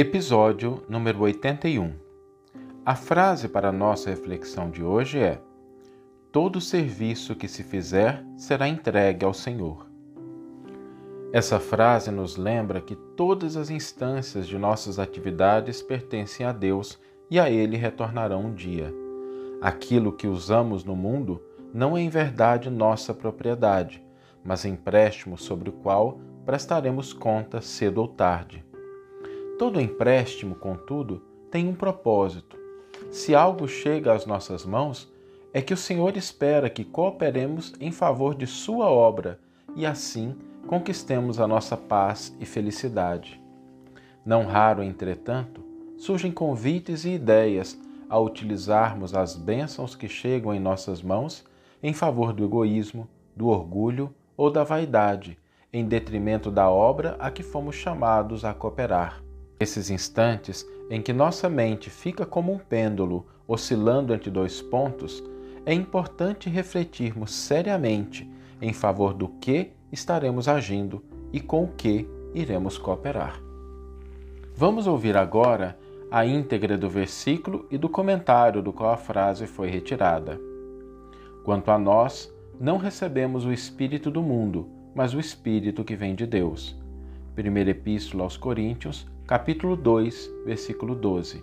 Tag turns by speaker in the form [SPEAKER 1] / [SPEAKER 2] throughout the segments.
[SPEAKER 1] Episódio número 81. A frase para a nossa reflexão de hoje é: Todo serviço que se fizer será entregue ao Senhor. Essa frase nos lembra que todas as instâncias de nossas atividades pertencem a Deus e a Ele retornarão um dia. Aquilo que usamos no mundo não é em verdade nossa propriedade, mas empréstimo sobre o qual prestaremos conta cedo ou tarde. Todo empréstimo, contudo, tem um propósito. Se algo chega às nossas mãos, é que o Senhor espera que cooperemos em favor de Sua obra e assim conquistemos a nossa paz e felicidade. Não raro, entretanto, surgem convites e ideias a utilizarmos as bênçãos que chegam em nossas mãos em favor do egoísmo, do orgulho ou da vaidade, em detrimento da obra a que fomos chamados a cooperar. Esses instantes em que nossa mente fica como um pêndulo oscilando entre dois pontos, é importante refletirmos seriamente em favor do que estaremos agindo e com o que iremos cooperar. Vamos ouvir agora a íntegra do versículo e do comentário do qual a frase foi retirada. Quanto a nós, não recebemos o Espírito do mundo, mas o Espírito que vem de Deus. Primeira Epístola aos Coríntios, capítulo 2, versículo 12.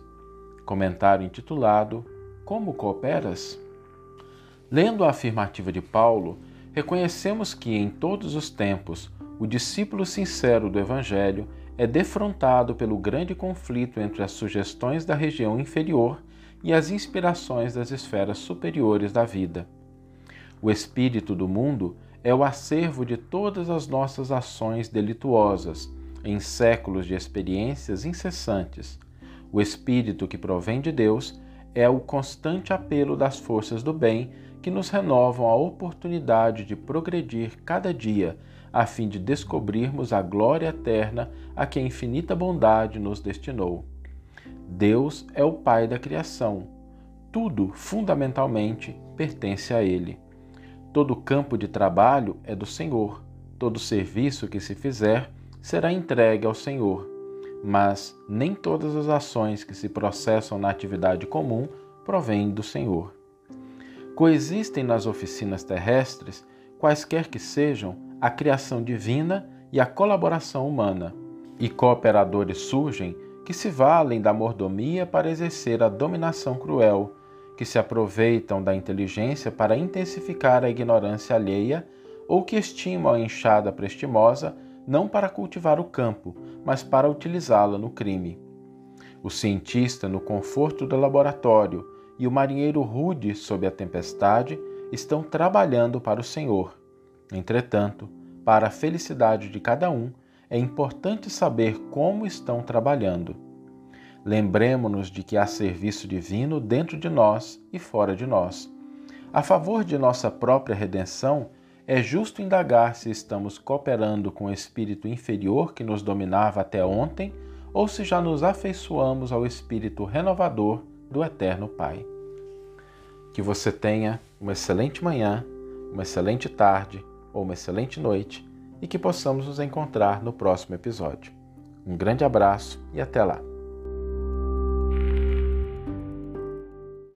[SPEAKER 1] Comentário intitulado Como cooperas? Lendo a afirmativa de Paulo, reconhecemos que em todos os tempos o discípulo sincero do Evangelho é defrontado pelo grande conflito entre as sugestões da região inferior e as inspirações das esferas superiores da vida. O espírito do mundo é o acervo de todas as nossas ações delituosas em séculos de experiências incessantes, o espírito que provém de Deus é o constante apelo das forças do bem que nos renovam a oportunidade de progredir cada dia, a fim de descobrirmos a glória eterna a que a infinita bondade nos destinou. Deus é o Pai da criação. Tudo, fundamentalmente, pertence a Ele. Todo campo de trabalho é do Senhor. Todo serviço que se fizer será entregue ao Senhor, mas nem todas as ações que se processam na atividade comum provêm do Senhor. Coexistem nas oficinas terrestres, quaisquer que sejam, a criação divina e a colaboração humana, e cooperadores surgem que se valem da mordomia para exercer a dominação cruel, que se aproveitam da inteligência para intensificar a ignorância alheia ou que estimam a enxada prestimosa não para cultivar o campo, mas para utilizá-la no crime. O cientista no conforto do laboratório e o marinheiro rude sob a tempestade estão trabalhando para o Senhor. Entretanto, para a felicidade de cada um, é importante saber como estão trabalhando. Lembremos-nos de que há serviço divino dentro de nós e fora de nós. A favor de nossa própria redenção, é justo indagar se estamos cooperando com o espírito inferior que nos dominava até ontem ou se já nos afeiçoamos ao espírito renovador do Eterno Pai. Que você tenha uma excelente manhã, uma excelente tarde ou uma excelente noite e que possamos nos encontrar no próximo episódio. Um grande abraço e até lá!